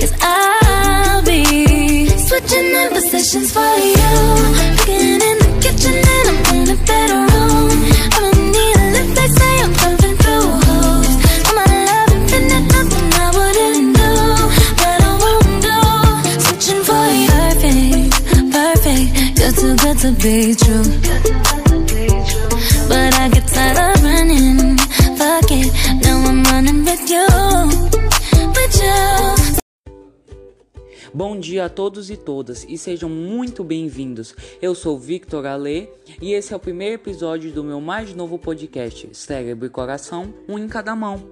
Cause I'll be switching in positions for you. Cooking in the kitchen and I'm in a bedroom. I don't need a lift, they say I'm jumping through my love infinite, nothing I wouldn't do. But I won't do. Switching for you. Perfect, perfect. You're too good to be true. Bom dia a todos e todas e sejam muito bem-vindos. Eu sou Victor Ale e esse é o primeiro episódio do meu mais novo podcast, Cérebro e Coração, um em cada mão.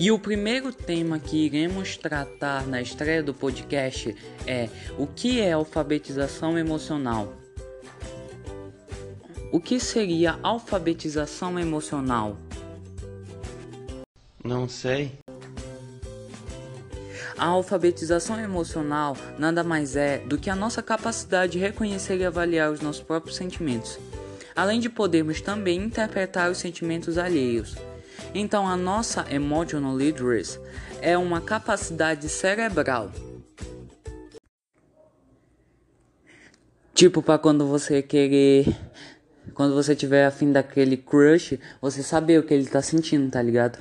E o primeiro tema que iremos tratar na estreia do podcast é o que é alfabetização emocional. O que seria alfabetização emocional? Não sei. A alfabetização emocional nada mais é do que a nossa capacidade de reconhecer e avaliar os nossos próprios sentimentos, além de podermos também interpretar os sentimentos alheios. Então, a nossa emotional literacy é uma capacidade cerebral. Tipo, para quando você querer. Quando você tiver afim daquele crush, você saber o que ele tá sentindo, tá ligado?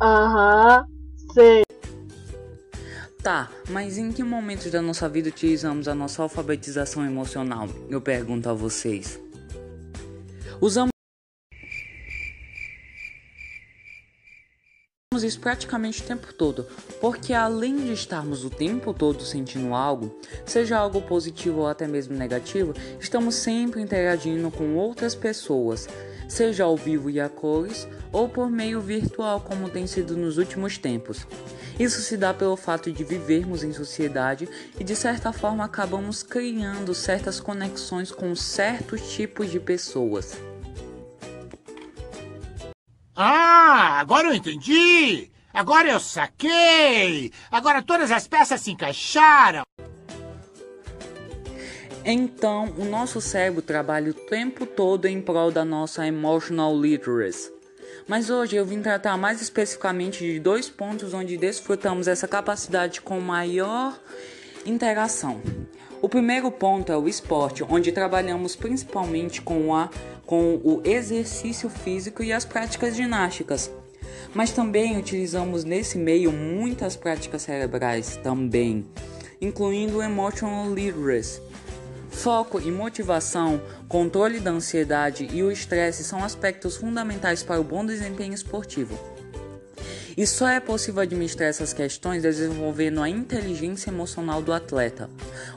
Aham, sei. Tá, mas em que momentos da nossa vida utilizamos a nossa alfabetização emocional? Eu pergunto a vocês. Usamos isso praticamente o tempo todo, porque além de estarmos o tempo todo sentindo algo, seja algo positivo ou até mesmo negativo, estamos sempre interagindo com outras pessoas, seja ao vivo e a cores ou por meio virtual, como tem sido nos últimos tempos. Isso se dá pelo fato de vivermos em sociedade e de certa forma acabamos criando certas conexões com certos tipos de pessoas. Ah, agora eu entendi! Agora eu saquei! Agora todas as peças se encaixaram! Então, o nosso cérebro trabalha o tempo todo em prol da nossa emotional literacy. Mas hoje eu vim tratar mais especificamente de dois pontos onde desfrutamos essa capacidade com maior interação. O primeiro ponto é o esporte, onde trabalhamos principalmente com, a, com o exercício físico e as práticas ginásticas. Mas também utilizamos nesse meio muitas práticas cerebrais também, incluindo o emotional literacy. Foco e motivação, controle da ansiedade e o estresse são aspectos fundamentais para o bom desempenho esportivo. E só é possível administrar essas questões desenvolvendo a inteligência emocional do atleta,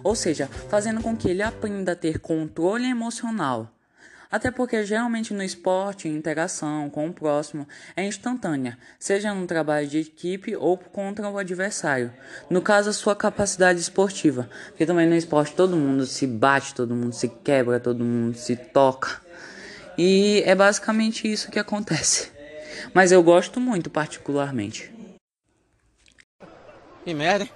ou seja, fazendo com que ele aprenda a ter controle emocional. Até porque geralmente no esporte, a interação com o próximo é instantânea, seja no trabalho de equipe ou contra o adversário. No caso, a sua capacidade esportiva, porque também no esporte todo mundo se bate, todo mundo se quebra, todo mundo se toca. E é basicamente isso que acontece. Mas eu gosto muito particularmente. Que merda, hein?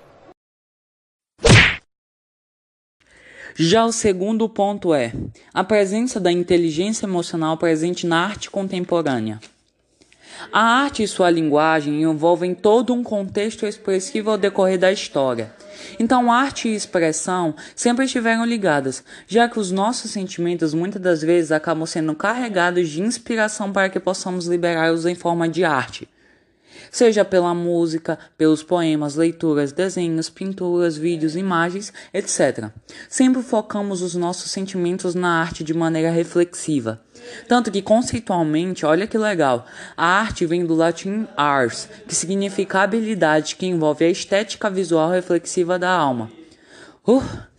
Já o segundo ponto é a presença da inteligência emocional presente na arte contemporânea. A arte e sua linguagem envolvem todo um contexto expressivo ao decorrer da história. Então, arte e expressão sempre estiveram ligadas, já que os nossos sentimentos muitas das vezes acabam sendo carregados de inspiração para que possamos liberá-los em forma de arte seja pela música, pelos poemas, leituras, desenhos, pinturas, vídeos, imagens, etc. Sempre focamos os nossos sentimentos na arte de maneira reflexiva. Tanto que conceitualmente, olha que legal, a arte vem do latim ars, que significa habilidade que envolve a estética visual reflexiva da alma. Uh!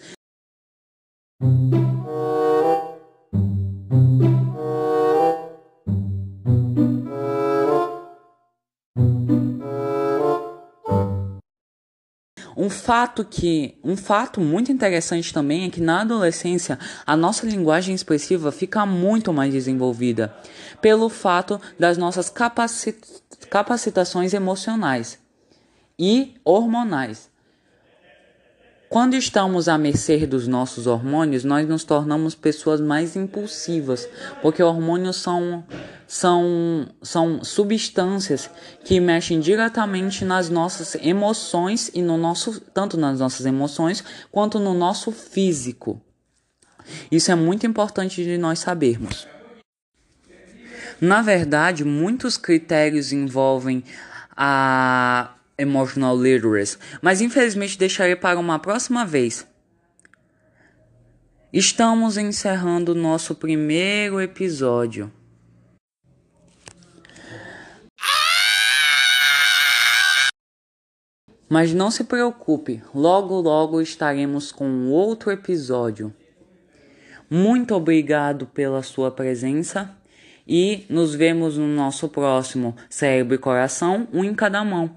Fato que, um fato muito interessante também é que na adolescência a nossa linguagem expressiva fica muito mais desenvolvida pelo fato das nossas capacit capacitações emocionais e hormonais. Quando estamos à mercê dos nossos hormônios, nós nos tornamos pessoas mais impulsivas, porque hormônios são, são, são substâncias que mexem diretamente nas nossas emoções e no nosso tanto nas nossas emoções quanto no nosso físico. Isso é muito importante de nós sabermos. Na verdade, muitos critérios envolvem a Emotional Literacy, mas infelizmente deixarei para uma próxima vez. Estamos encerrando nosso primeiro episódio. Mas não se preocupe, logo logo estaremos com outro episódio. Muito obrigado pela sua presença e nos vemos no nosso próximo Cérebro e Coração, um em cada mão.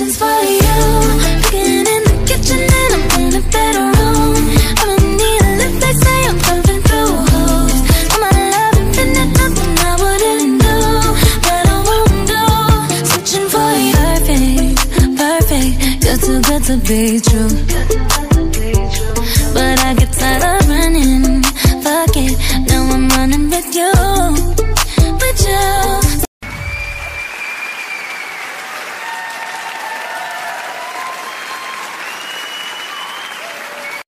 up for you. Cooking in the kitchen and I'm in a better room. I don't need a lift, they say I'm jumping through holes. All my nothing I wouldn't do, but I won't do. Switching for perfect, perfect. To be true.